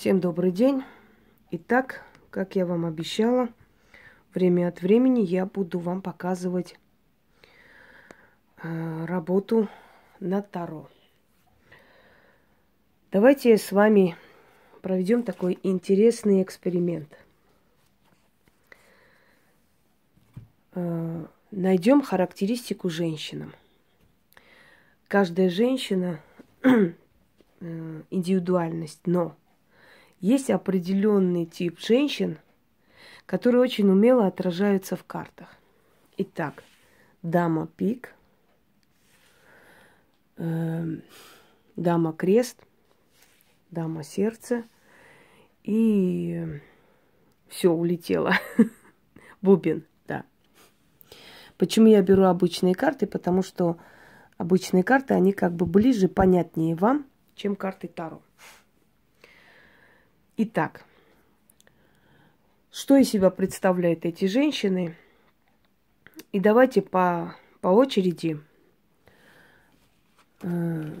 Всем добрый день. Итак, как я вам обещала, время от времени я буду вам показывать э, работу на Таро. Давайте с вами проведем такой интересный эксперимент. Э, найдем характеристику женщинам. Каждая женщина э, индивидуальность, но есть определенный тип женщин, которые очень умело отражаются в картах. Итак, дама пик, э, дама крест, дама сердце и все улетело. Бубен, да. Почему я беру обычные карты? Потому что обычные карты, они как бы ближе, понятнее вам, чем карты Таро. Итак, что из себя представляют эти женщины? И давайте по, по очереди э,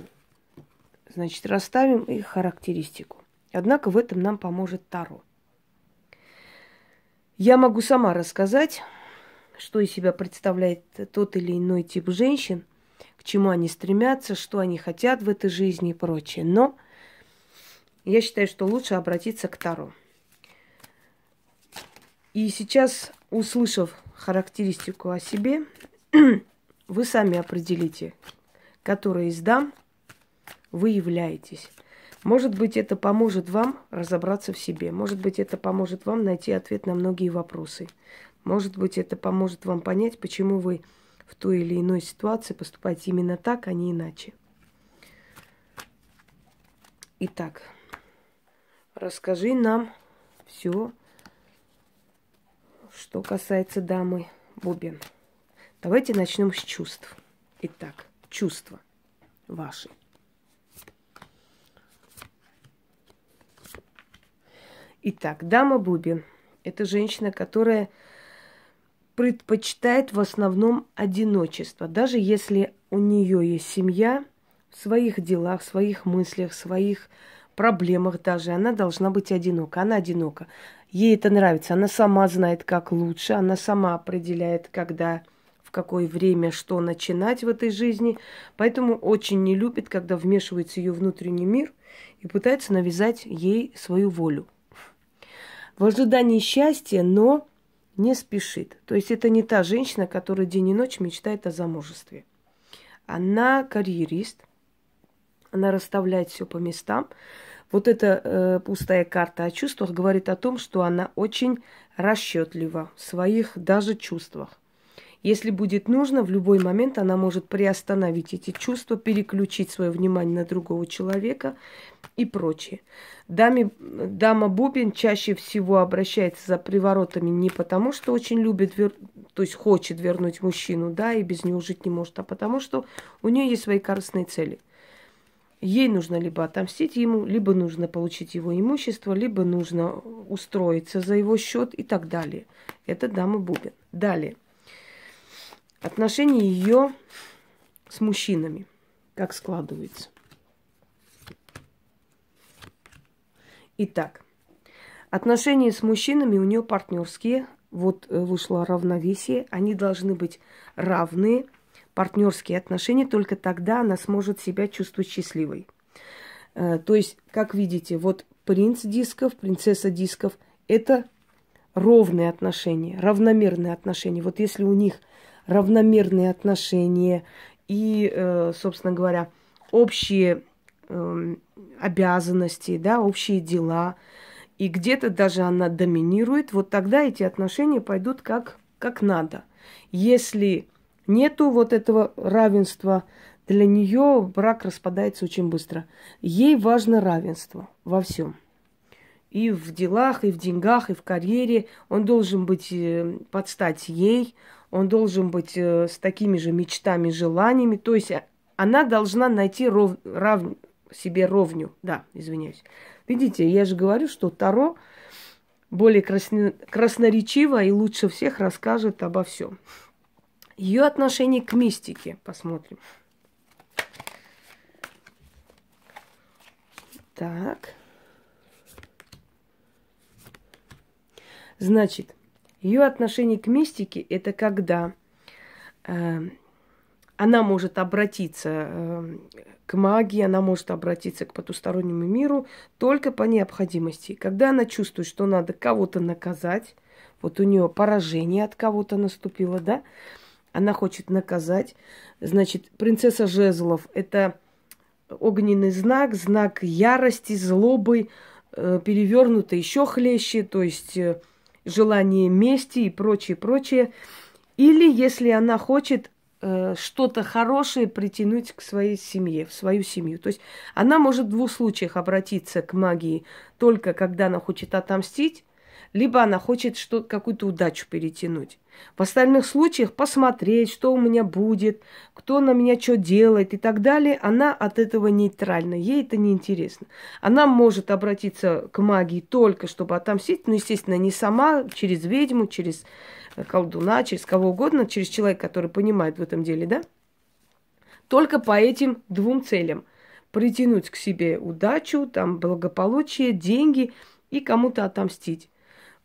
значит, расставим их характеристику. Однако в этом нам поможет Таро. Я могу сама рассказать, что из себя представляет тот или иной тип женщин, к чему они стремятся, что они хотят в этой жизни и прочее. Но я считаю, что лучше обратиться к Таро. И сейчас, услышав характеристику о себе, вы сами определите, которой из дам вы являетесь. Может быть, это поможет вам разобраться в себе. Может быть, это поможет вам найти ответ на многие вопросы. Может быть, это поможет вам понять, почему вы в той или иной ситуации поступаете именно так, а не иначе. Итак, Расскажи нам все, что касается дамы Бубен. Давайте начнем с чувств. Итак, чувства ваши. Итак, дама Бубен – это женщина, которая предпочитает в основном одиночество. Даже если у нее есть семья, в своих делах, в своих мыслях, в своих проблемах даже. Она должна быть одинока. Она одинока. Ей это нравится. Она сама знает, как лучше. Она сама определяет, когда, в какое время, что начинать в этой жизни. Поэтому очень не любит, когда вмешивается ее внутренний мир и пытается навязать ей свою волю. В ожидании счастья, но не спешит. То есть это не та женщина, которая день и ночь мечтает о замужестве. Она карьерист, она расставляет все по местам. Вот эта э, пустая карта о чувствах говорит о том, что она очень расчетлива в своих даже чувствах. Если будет нужно, в любой момент она может приостановить эти чувства, переключить свое внимание на другого человека и прочее. Даме, дама Бубин чаще всего обращается за приворотами не потому, что очень любит, вер... то есть хочет вернуть мужчину, да, и без него жить не может, а потому что у нее есть свои корыстные цели – Ей нужно либо отомстить ему, либо нужно получить его имущество, либо нужно устроиться за его счет и так далее. Это дама Бубен. Далее. Отношения ее с мужчинами. Как складывается. Итак, отношения с мужчинами у нее партнерские. Вот э, вышло равновесие. Они должны быть равные – партнерские отношения, только тогда она сможет себя чувствовать счастливой. Э, то есть, как видите, вот принц дисков, принцесса дисков – это ровные отношения, равномерные отношения. Вот если у них равномерные отношения и, э, собственно говоря, общие эм, обязанности, да, общие дела, и где-то даже она доминирует, вот тогда эти отношения пойдут как, как надо. Если нету вот этого равенства, для нее брак распадается очень быстро. Ей важно равенство во всем. И в делах, и в деньгах, и в карьере. Он должен быть э, под стать ей, он должен быть э, с такими же мечтами, желаниями. То есть э, она должна найти ров, рав, себе ровню. Да, извиняюсь. Видите, я же говорю, что Таро более красно, красноречиво и лучше всех расскажет обо всем. Ее отношение к мистике посмотрим. Так. Значит, ее отношение к мистике это когда э, она может обратиться э, к магии, она может обратиться к потустороннему миру только по необходимости. Когда она чувствует, что надо кого-то наказать, вот у нее поражение от кого-то наступило, да, она хочет наказать. Значит, принцесса Жезлов – это огненный знак, знак ярости, злобы, э, перевернуто еще хлеще, то есть э, желание мести и прочее, прочее. Или если она хочет э, что-то хорошее притянуть к своей семье, в свою семью. То есть она может в двух случаях обратиться к магии только когда она хочет отомстить, либо она хочет что какую-то удачу перетянуть. В остальных случаях посмотреть, что у меня будет, кто на меня что делает и так далее, она от этого нейтральна, ей это не интересно. Она может обратиться к магии только, чтобы отомстить, но, естественно, не сама, через ведьму, через колдуна, через кого угодно, через человека, который понимает в этом деле, да? Только по этим двум целям. Притянуть к себе удачу, там, благополучие, деньги и кому-то отомстить.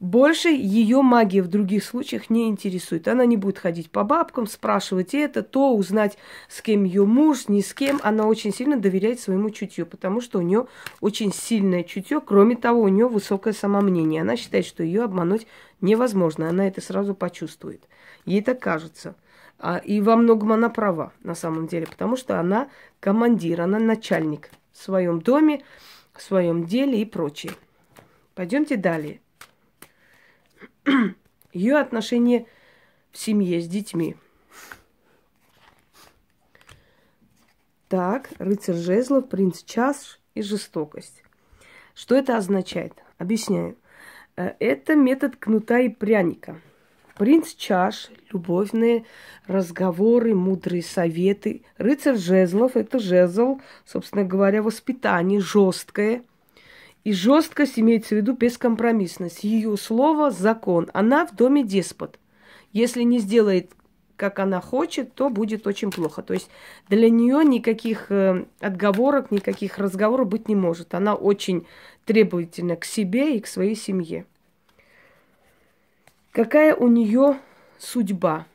Больше ее магия в других случаях не интересует. Она не будет ходить по бабкам, спрашивать это, то, узнать, с кем ее муж, ни с кем. Она очень сильно доверяет своему чутью, потому что у нее очень сильное чутье. Кроме того, у нее высокое самомнение. Она считает, что ее обмануть невозможно. Она это сразу почувствует. Ей так кажется. А, и во многом она права, на самом деле, потому что она командир, она начальник в своем доме, в своем деле и прочее. Пойдемте далее. Ее отношения в семье с детьми. Так, рыцарь жезлов, принц час и жестокость. Что это означает? Объясняю. Э, это метод кнута и пряника. Принц чаш, любовные разговоры, мудрые советы. Рыцарь жезлов – это жезл, собственно говоря, воспитание жесткое – и жесткость имеется в виду бескомпромиссность. Ее слово – закон. Она в доме деспот. Если не сделает, как она хочет, то будет очень плохо. То есть для нее никаких э, отговорок, никаких разговоров быть не может. Она очень требовательна к себе и к своей семье. Какая у нее судьба?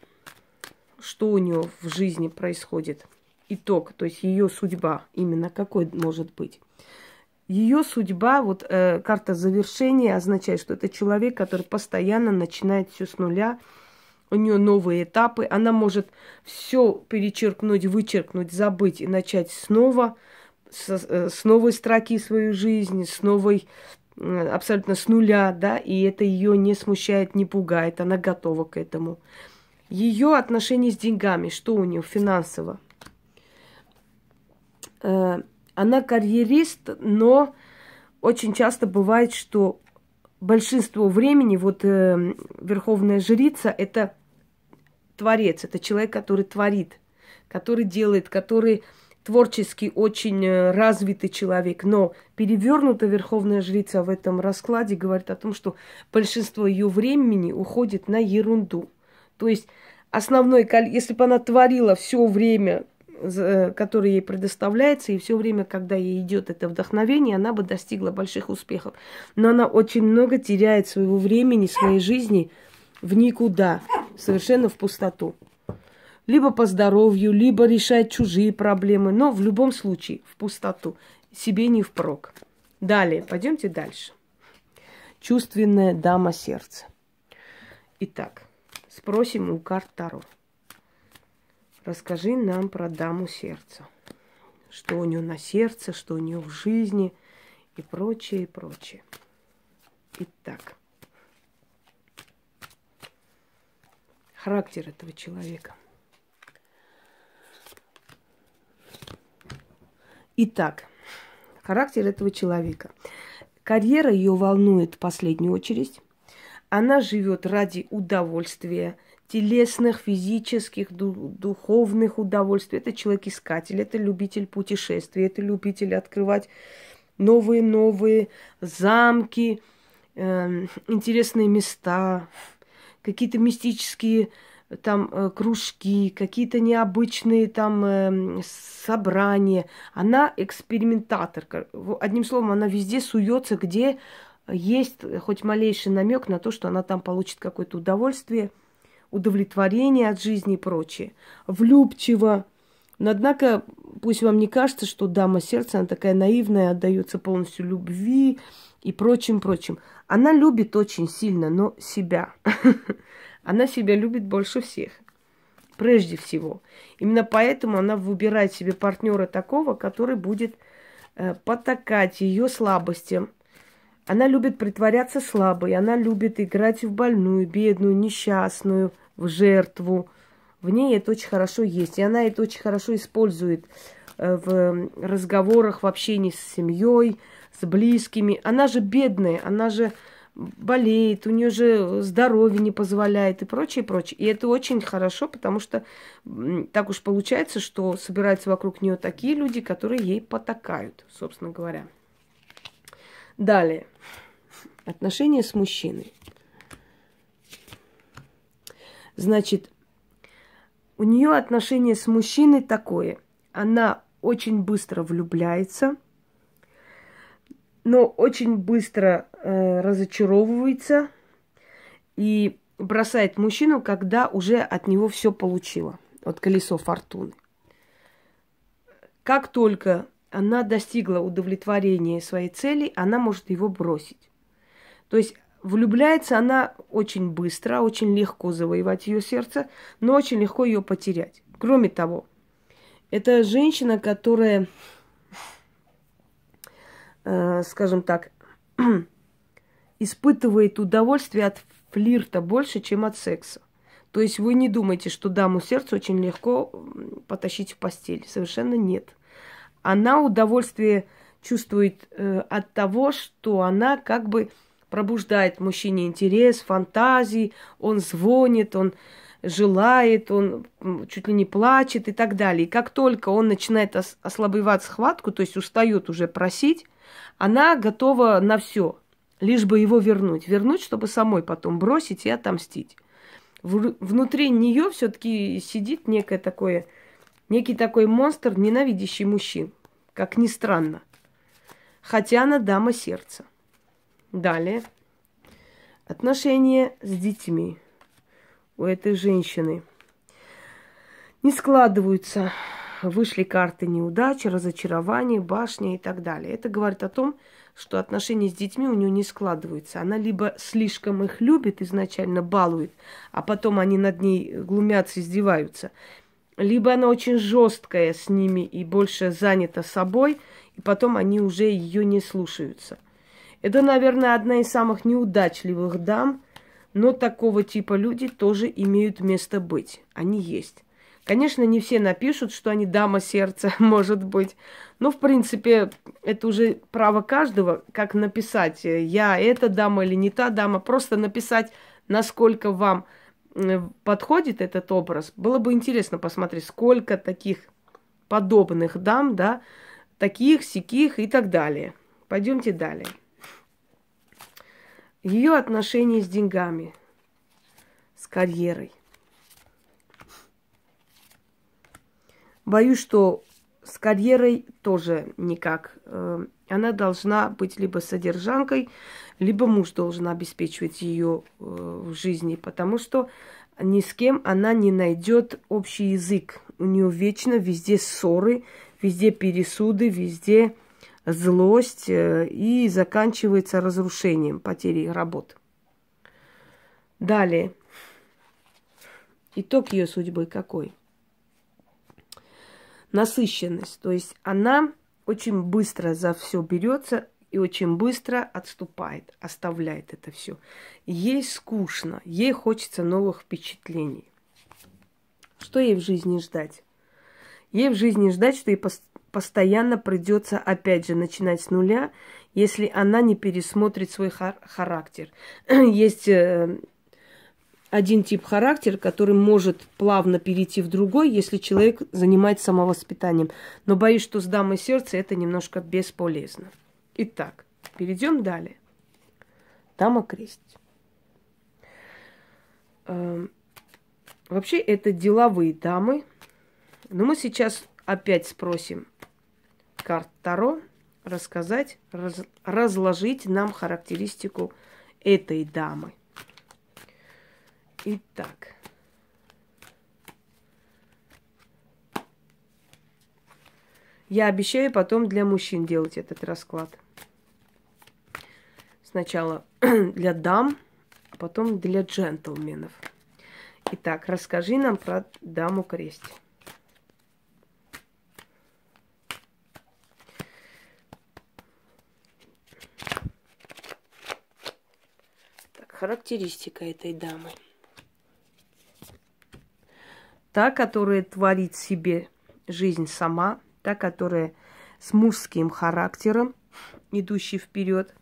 Что у нее в жизни происходит? Итог, то есть ее судьба именно какой может быть? Ее судьба, вот э, карта завершения означает, что это человек, который постоянно начинает все с нуля. У нее новые этапы. Она может все перечеркнуть, вычеркнуть, забыть и начать снова, с, э, с новой строки свою жизнь, с новой, э, абсолютно с нуля, да, и это ее не смущает, не пугает, она готова к этому. Ее отношения с деньгами, что у нее финансово? Э, она карьерист, но очень часто бывает, что большинство времени вот э, верховная жрица это творец, это человек, который творит, который делает, который творчески очень э, развитый человек, но перевернутая верховная жрица в этом раскладе говорит о том, что большинство ее времени уходит на ерунду. То есть основной, если бы она творила все время который ей предоставляется, и все время, когда ей идет это вдохновение, она бы достигла больших успехов. Но она очень много теряет своего времени, своей жизни в никуда, совершенно в пустоту. Либо по здоровью, либо решать чужие проблемы, но в любом случае в пустоту, себе не впрок. Далее, пойдемте дальше. Чувственная дама сердца. Итак, спросим у карт Таро. Расскажи нам про даму сердца. Что у нее на сердце, что у нее в жизни и прочее, и прочее. Итак. Характер этого человека. Итак, характер этого человека. Карьера ее волнует в последнюю очередь. Она живет ради удовольствия – телесных, физических, духовных удовольствий. Это человек-искатель, это любитель путешествий, это любитель открывать новые-новые замки, э, интересные места, какие-то мистические там э, кружки, какие-то необычные там э, собрания. Она экспериментатор. Одним словом, она везде суется, где есть хоть малейший намек на то, что она там получит какое-то удовольствие, удовлетворение от жизни и прочее. Влюбчиво. Но однако, пусть вам не кажется, что дама сердца, она такая наивная, отдается полностью любви и прочим, прочим. Она любит очень сильно, но себя. Она себя любит больше всех. Прежде всего. Именно поэтому она выбирает себе партнера такого, который будет э, потакать ее слабостям, она любит притворяться слабой, она любит играть в больную, бедную, несчастную, в жертву. В ней это очень хорошо есть, и она это очень хорошо использует э, в разговорах, в общении с семьей, с близкими. Она же бедная, она же болеет, у нее же здоровье не позволяет и прочее, прочее. И это очень хорошо, потому что так уж получается, что собираются вокруг нее такие люди, которые ей потакают, собственно говоря. Далее. Отношения с мужчиной. Значит, у нее отношение с мужчиной такое. Она очень быстро влюбляется, но очень быстро э, разочаровывается и бросает мужчину, когда уже от него все получила. Вот колесо фортуны. Как только она достигла удовлетворения своей цели, она может его бросить. То есть влюбляется она очень быстро, очень легко завоевать ее сердце, но очень легко ее потерять. Кроме того, это женщина, которая, э, скажем так, испытывает удовольствие от флирта больше, чем от секса. То есть вы не думаете, что даму сердца очень легко потащить в постель. Совершенно нет она удовольствие чувствует э, от того, что она как бы пробуждает мужчине интерес, фантазии, он звонит, он желает, он чуть ли не плачет и так далее. И как только он начинает ос- ослабевать схватку, то есть устает уже просить, она готова на все, лишь бы его вернуть. Вернуть, чтобы самой потом бросить и отомстить. В- внутри нее все-таки сидит некое такое Некий такой монстр, ненавидящий мужчин, как ни странно. Хотя она дама сердца. Далее. Отношения с детьми у этой женщины не складываются. Вышли карты неудачи, разочарования, башни и так далее. Это говорит о том, что отношения с детьми у нее не складываются. Она либо слишком их любит, изначально балует, а потом они над ней глумятся, издеваются – либо она очень жесткая с ними и больше занята собой, и потом они уже ее не слушаются. Это, наверное, одна из самых неудачливых дам, но такого типа люди тоже имеют место быть. Они есть. Конечно, не все напишут, что они дама сердца, может быть. Но, в принципе, это уже право каждого, как написать, я эта дама или не та дама. Просто написать, насколько вам Э, подходит этот образ, было бы интересно посмотреть, сколько таких подобных дам, да, таких, сяких и так далее. Пойдемте далее. Ее отношения с деньгами, с карьерой. Боюсь, что с карьерой тоже никак. Она должна быть либо содержанкой, либо муж должен обеспечивать ее э, в жизни, потому что ни с кем она не найдет общий язык. У нее вечно везде ссоры, везде пересуды, везде злость э, и заканчивается разрушением, потерей работы. Далее. Итог ее судьбы какой? насыщенность. То есть она очень быстро за все берется и очень быстро отступает, оставляет это все. Ей скучно, ей хочется новых впечатлений. Что ей в жизни ждать? Ей в жизни ждать, что ей постоянно придется опять же начинать с нуля, если она не пересмотрит свой характер. Есть э, один тип характера, который может плавно перейти в другой, если человек занимается самовоспитанием. Но боюсь, что с дамой сердца это немножко бесполезно. Итак, перейдем далее. Дама крест. Эм, вообще это деловые дамы. Но мы сейчас опять спросим карт Таро, рассказать, раз, разложить нам характеристику этой дамы. Итак. Я обещаю потом для мужчин делать этот расклад. Сначала для дам, а потом для джентльменов. Итак, расскажи нам про даму крест. Так, характеристика этой дамы. Та, которая творит себе жизнь сама, та, которая с мужским характером, идущий вперед.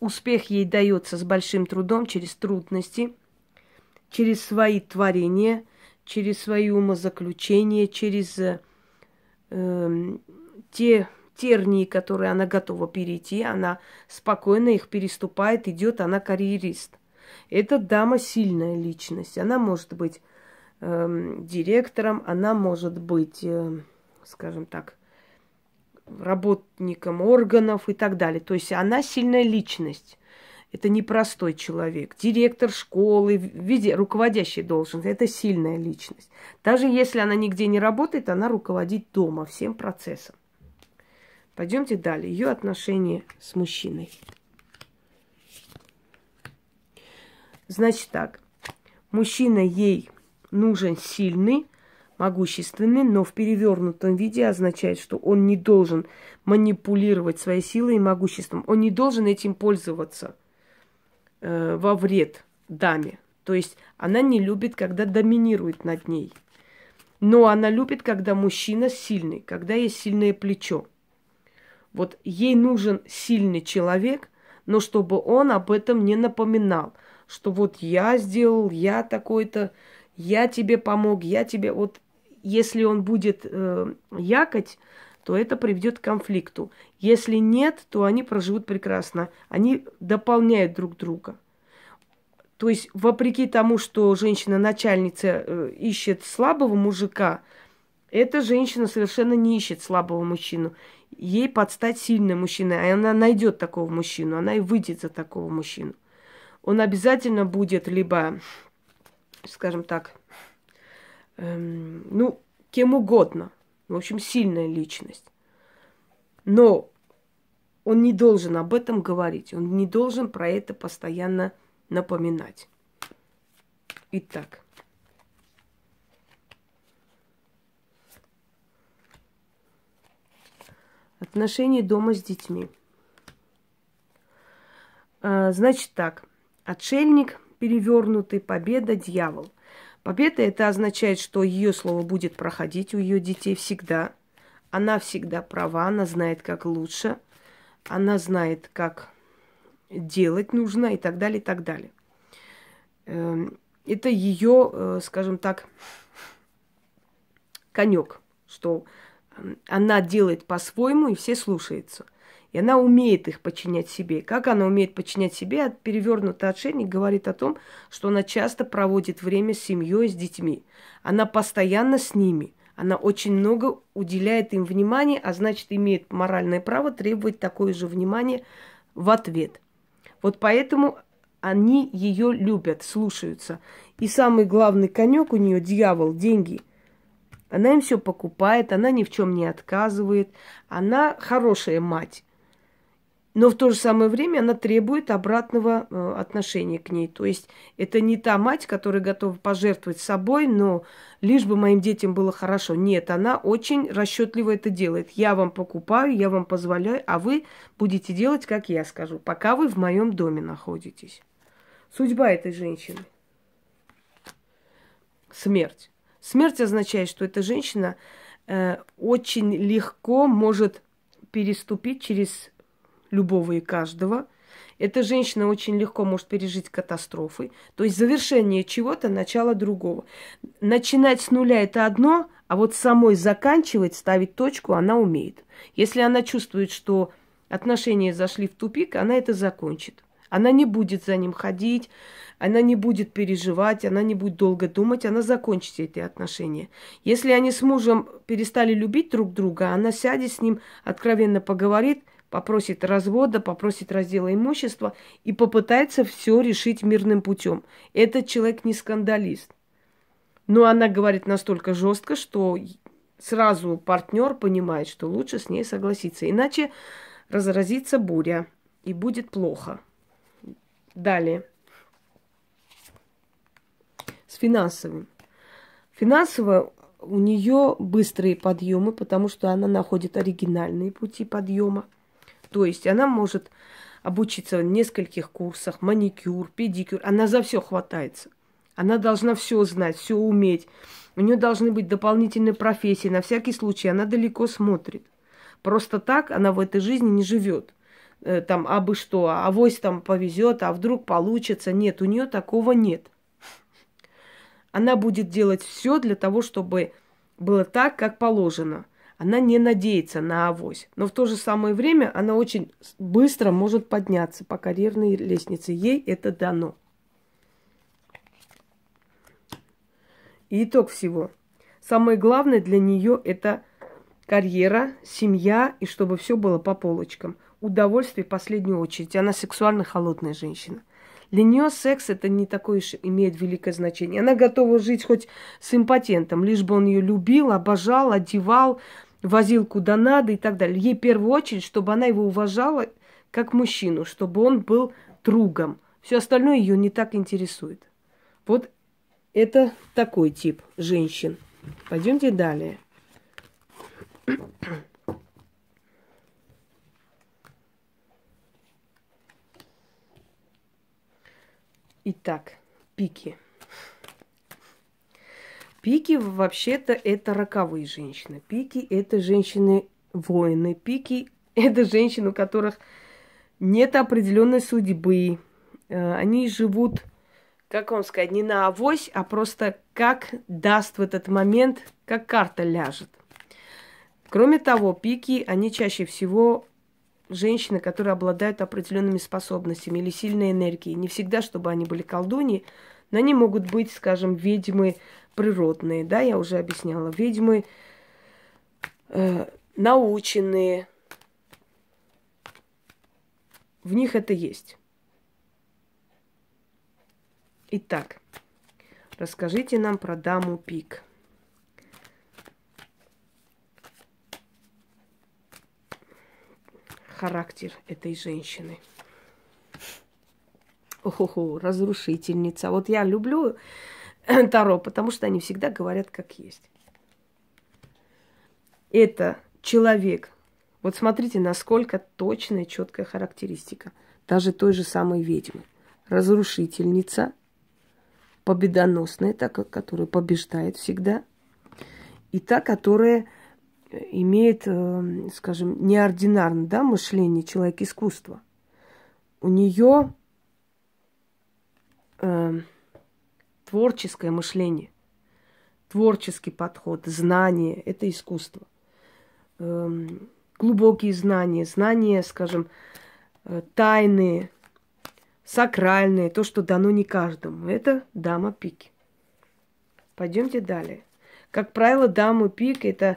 Успех ей дается с большим трудом, через трудности – через свои творения, через свои умозаключения, через э, те тернии, которые она готова перейти, она спокойно их переступает, идет, она карьерист. Эта дама сильная личность. Она может быть э, директором, она может быть, э, скажем так, работником органов и так далее. То есть она сильная личность. Это непростой человек. Директор школы, везде, руководящий должен. Это сильная личность. Даже если она нигде не работает, она руководит дома всем процессом. Пойдемте далее. Ее отношения с мужчиной. Значит так. Мужчина ей нужен сильный, могущественный, но в перевернутом виде означает, что он не должен манипулировать своей силой и могуществом. Он не должен этим пользоваться – э, во вред даме. То есть она не любит, когда доминирует над ней. Но она любит, когда мужчина сильный, когда есть сильное плечо. Вот ей нужен сильный человек, но чтобы он об этом не напоминал, что вот я сделал, я такой-то, я тебе помог, я тебе... Вот если он будет э, якать, то это приведет к конфликту. Если нет, то они проживут прекрасно. Они дополняют друг друга. То есть, вопреки тому, что женщина-начальница э, ищет слабого мужика, эта женщина совершенно не ищет слабого мужчину. Ей подстать сильный мужчина, и она найдет такого мужчину, она и выйдет за такого мужчину. Он обязательно будет либо, скажем так, эм, ну, кем угодно, в общем, сильная личность. Но он не должен об этом говорить, он не должен про это постоянно напоминать. Итак. Отношения дома с детьми. А, значит так. Отшельник, перевернутый, победа, дьявол. Победа это означает, что ее слово будет проходить у ее детей всегда. Она всегда права, она знает, как лучше. Она знает, как делать нужно и так далее, и так далее. Эм, это ее, э, скажем так, конек, что эм, она делает по-своему, и все слушаются. И она умеет их подчинять себе. Как она умеет подчинять себе, перевернутый отшельник говорит о том, что она часто проводит время с семьей, с детьми. Она постоянно с ними. Она очень много уделяет им внимания, а значит, имеет моральное право требовать такое же внимание в ответ. Вот поэтому они ее любят, слушаются. И самый главный конек у нее дьявол, деньги. Она им все покупает, она ни в чем не отказывает, она хорошая мать. Но в то же самое время она требует обратного э, отношения к ней. То есть это не та мать, которая готова пожертвовать собой, но лишь бы моим детям было хорошо. Нет, она очень расчетливо это делает. Я вам покупаю, я вам позволяю, а вы будете делать, как я скажу, пока вы в моем доме находитесь. Судьба этой женщины. Смерть. Смерть означает, что эта женщина э, очень легко может переступить через любого и каждого. Эта женщина очень легко может пережить катастрофы. То есть завершение чего-то, начало другого. Начинать с нуля это одно, а вот самой заканчивать, ставить точку она умеет. Если она чувствует, что отношения зашли в тупик, она это закончит. Она не будет за ним ходить, она не будет переживать, она не будет долго думать, она закончит эти отношения. Если они с мужем перестали любить друг друга, она сядет с ним, откровенно поговорит, попросит развода, попросит раздела имущества и попытается все решить мирным путем. Этот человек не скандалист. Но она говорит настолько жестко, что сразу партнер понимает, что лучше с ней согласиться. Иначе разразится буря и будет плохо. Далее. С финансовым. Финансово у нее быстрые подъемы, потому что она находит оригинальные пути подъема. То есть она может обучиться в нескольких курсах, маникюр, педикюр. Она за все хватается. Она должна все знать, все уметь. У нее должны быть дополнительные профессии. На всякий случай она далеко смотрит. Просто так она в этой жизни не живет. Э, там, а бы что, а авось там повезет, а вдруг получится. Нет, у нее такого нет. Она будет делать все для того, чтобы было так, как положено. Она не надеется на авось. Но в то же самое время она очень быстро может подняться по карьерной лестнице. Ей это дано. И итог всего. Самое главное для нее это карьера, семья и чтобы все было по полочкам. Удовольствие в последнюю очередь. Она сексуально холодная женщина. Для нее секс это не такое уж имеет великое значение. Она готова жить хоть с импотентом, лишь бы он ее любил, обожал, одевал, возил куда надо и так далее. Ей в первую очередь, чтобы она его уважала как мужчину, чтобы он был другом. Все остальное ее не так интересует. Вот это такой тип женщин. Пойдемте далее. Итак, пики. Пики вообще-то это роковые женщины. Пики это женщины-воины. Пики это женщины, у которых нет определенной судьбы. Э, они живут как вам сказать, не на авось, а просто как даст в этот момент, как карта ляжет. Кроме того, пики, они чаще всего женщины, которые обладают определенными способностями или сильной энергией. Не всегда, чтобы они были колдуньи, но они могут быть, скажем, ведьмы природные, да, я уже объясняла, ведьмы э, наученные. В них это есть. Итак, расскажите нам про даму Пик. Характер этой женщины. Охо, разрушительница. Вот я люблю Таро, потому что они всегда говорят как есть. Это человек. Вот смотрите, насколько точная, четкая характеристика. Даже той же самой ведьмы. Разрушительница – победоносная, та, которая побеждает всегда, и та, которая э, имеет, э, скажем, неординарное да, мышление, человек искусства. У нее э, творческое мышление, творческий подход, знание – это искусство. Э, глубокие знания, знания, скажем, э, тайные, сакральное, то, что дано не каждому. Это дама пики. Пойдемте далее. Как правило, дамы пик это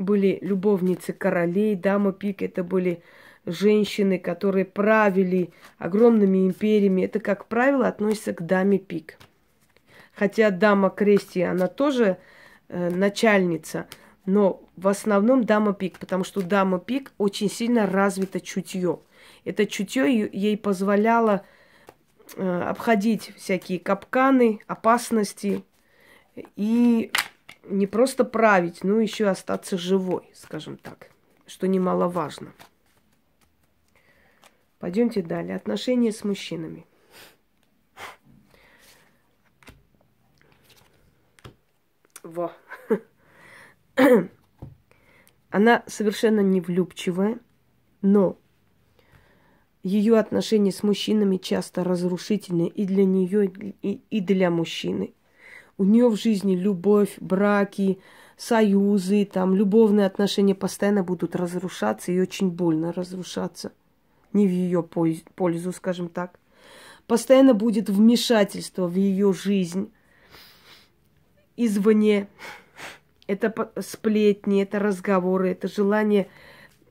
были любовницы королей, дамы пик это были женщины, которые правили огромными империями. Это, как правило, относится к даме пик. Хотя дама крести, она тоже э, начальница, но в основном дама пик, потому что дама пик очень сильно развито чутье. Это чутье ей позволяло Э, обходить всякие капканы, опасности и не просто править, но еще остаться живой, скажем так, что немаловажно. Пойдемте далее. Отношения с мужчинами. Во. Она совершенно не влюбчивая, но ее отношения с мужчинами часто разрушительны и для нее, и, и для мужчины. У нее в жизни любовь, браки, союзы, там, любовные отношения постоянно будут разрушаться и очень больно разрушаться. Не в ее пользу, скажем так. постоянно будет вмешательство в ее жизнь извне. Это сплетни, это разговоры, это желание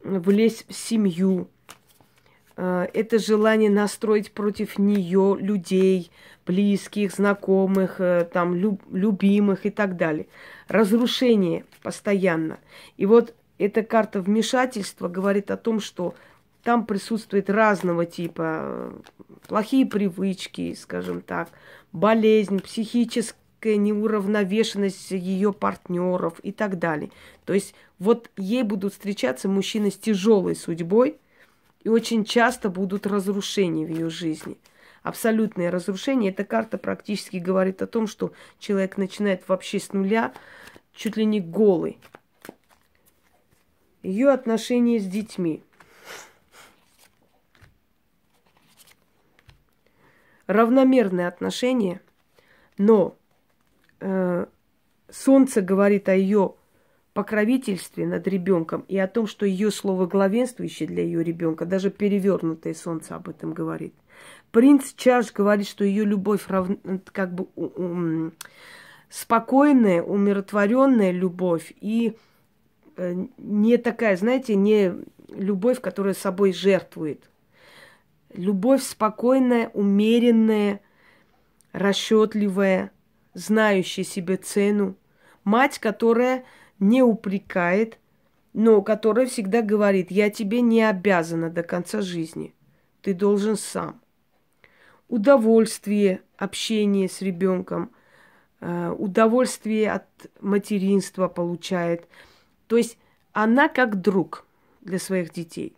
влезть в семью, это желание настроить против нее людей, близких, знакомых, э, там, любимых и так далее. Разрушение постоянно. И вот эта карта вмешательства говорит о том, что там присутствует разного типа э, плохие привычки, скажем так, болезнь, психическая неуравновешенность ее партнеров и так далее. То есть вот ей будут встречаться мужчины с тяжелой судьбой, и очень часто будут разрушения в ее жизни. Абсолютное разрушение. Эта карта практически говорит о том, что человек начинает вообще с нуля, чуть ли не голый. Ее отношения с детьми. Равномерные отношения, но э, Солнце говорит о ее покровительстве над ребенком и о том, что ее слово главенствующее для ее ребенка, даже перевернутое солнце об этом говорит. Принц Чаш говорит, что ее любовь рав... как бы спокойная, умиротворенная любовь и э, не такая, знаете, не любовь, которая собой жертвует. Любовь спокойная, умеренная, расчетливая, знающая себе цену. Мать, которая не упрекает, но которая всегда говорит, я тебе не обязана до конца жизни. Ты должен сам. Удовольствие общения с ребенком, э, удовольствие от материнства получает. То есть она как друг для своих детей.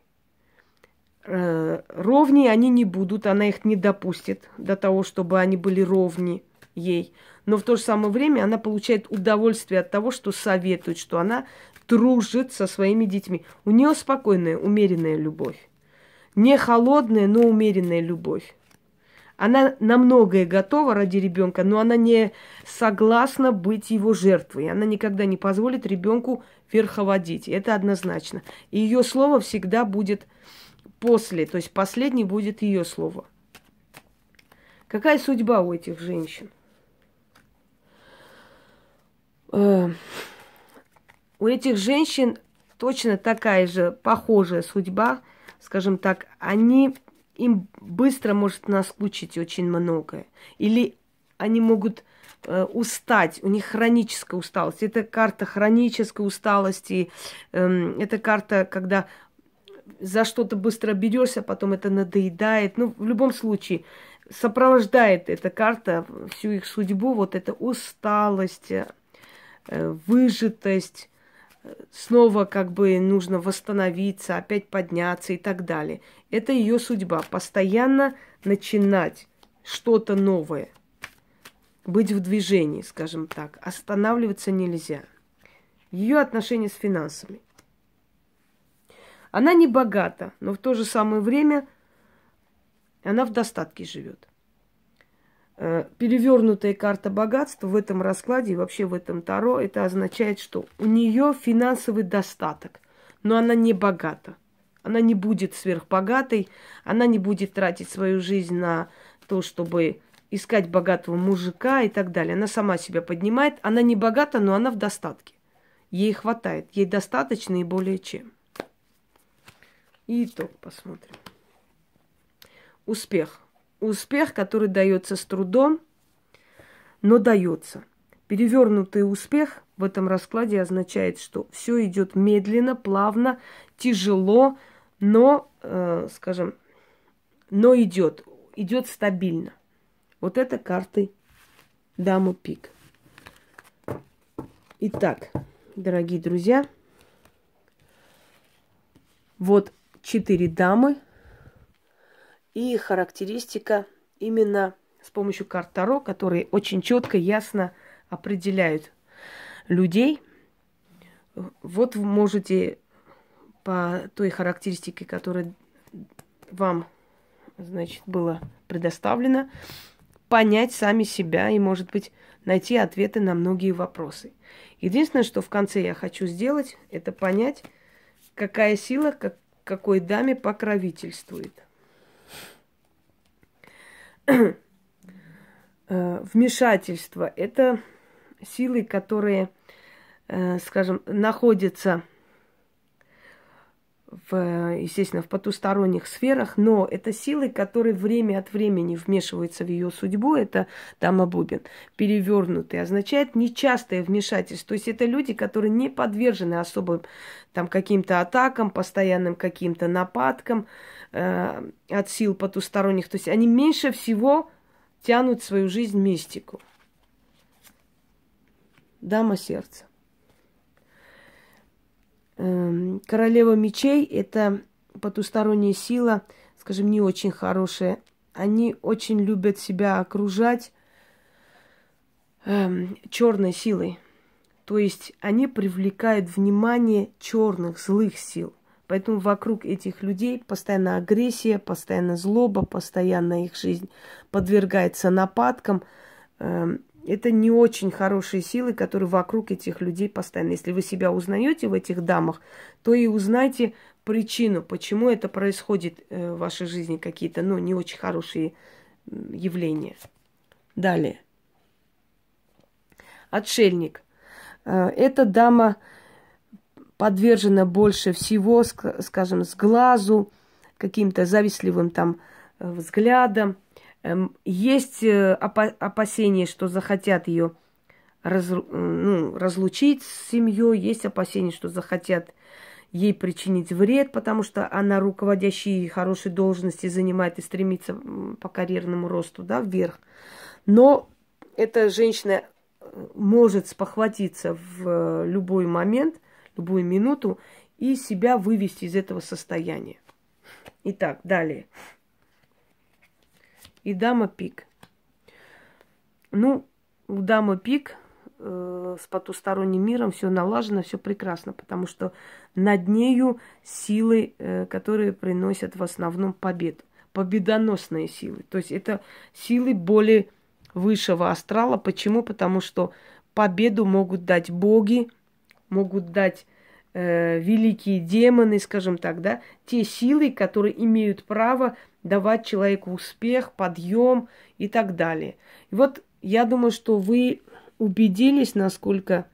Э, ровнее они не будут, она их не допустит до того, чтобы они были ровни ей но в то же самое время она получает удовольствие от того, что советует, что она дружит со своими детьми. У нее спокойная, умеренная любовь. Не холодная, но умеренная любовь. Она на многое готова ради ребенка, но она не согласна быть его жертвой. Она никогда не позволит ребенку верховодить. Это однозначно. И ее слово всегда будет после, то есть последний будет ее слово. Какая судьба у этих женщин? Э, у этих женщин точно такая же похожая судьба, скажем так, они им быстро может наскучить очень многое. Или они могут э, устать, у них хроническая усталость. Это карта хронической усталости, э, это карта, когда за что-то быстро берешься, потом это надоедает. Ну, в любом случае, сопровождает эта карта всю их судьбу, вот эта усталость, выжатость, снова как бы нужно восстановиться, опять подняться и так далее. Это ее судьба. Постоянно начинать что-то новое. Быть в движении, скажем так. Останавливаться нельзя. Ее отношения с финансами. Она не богата, но в то же самое время она в достатке живет. Э, перевернутая карта богатства в этом раскладе и вообще в этом Таро, это означает, что у нее финансовый достаток, но она не богата. Она не будет сверхбогатой, она не будет тратить свою жизнь на то, чтобы искать богатого мужика и так далее. Она сама себя поднимает. Она не богата, но она в достатке. Ей хватает. Ей достаточно и более чем. И итог посмотрим. Успех успех, который дается с трудом, но дается. Перевернутый успех в этом раскладе означает, что все идет медленно, плавно, тяжело, но, э, скажем, но идет, идет стабильно. Вот это карты дамы пик. Итак, дорогие друзья, вот четыре дамы – и характеристика именно с помощью карт Таро, которые очень четко, ясно определяют людей. Вот вы можете по той характеристике, которая вам, значит, была предоставлена, понять сами себя и, может быть, найти ответы на многие вопросы. Единственное, что в конце я хочу сделать, это понять, какая сила как, какой даме покровительствует – вмешательство – это силы, которые, э, скажем, находятся в, естественно, в потусторонних сферах, но это силы, которые время от времени вмешиваются в ее судьбу, это дама Бубин, перевернутые, означает нечастое вмешательство. То есть это люди, которые не подвержены особым там каким-то атакам, постоянным каким-то нападкам э, от сил потусторонних. То есть они меньше всего тянут свою жизнь мистику. Дама сердца. Эм, королева мечей – это потусторонняя сила, скажем, не очень хорошая. Они очень любят себя окружать эм, черной силой. То есть они привлекают внимание черных, злых сил. Поэтому вокруг этих людей постоянно агрессия, постоянно злоба, постоянно их жизнь подвергается нападкам. Эм, это не очень хорошие силы, которые вокруг этих людей постоянно. Если вы себя узнаете в этих дамах, то и узнайте причину, почему это происходит э, в вашей жизни, какие-то, ну, не очень хорошие явления. Далее. Отшельник. Э, эта дама подвержена больше всего, скажем, с глазу, каким-то завистливым там э, взглядом, есть э, опасения, что захотят ее раз, ну, разлучить с семьей, есть опасения, что захотят ей причинить вред, потому что она руководящие хорошие должности занимает и стремится по карьерному росту, да, вверх. Но эта женщина э, может спохватиться в э, любой момент, любую минуту и себя вывести из этого состояния. Итак, далее и дама пик. Ну, у дамы пик э, с потусторонним миром все налажено, все прекрасно, потому что над нею силы, э, которые приносят в основном победу. Победоносные силы. То есть это силы более высшего астрала. Почему? Потому что победу могут дать боги, могут дать э, великие демоны, скажем так, да, те силы, которые имеют право давать человеку успех, подъем и так далее. И вот я думаю, что вы убедились, насколько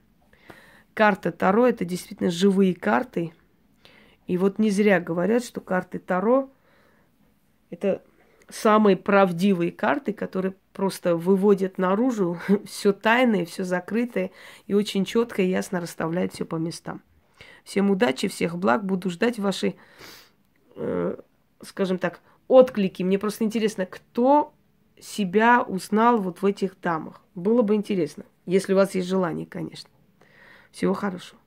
карта Таро это действительно живые карты. И вот не зря говорят, что карты Таро это самые правдивые карты, которые просто выводят наружу все тайное, все закрытое и очень четко и ясно расставляют все по местам. Всем удачи, всех благ. Буду ждать ваши, э, скажем так, отклики. Мне просто интересно, кто себя узнал вот в этих дамах. Было бы интересно, если у вас есть желание, конечно. Всего хорошего.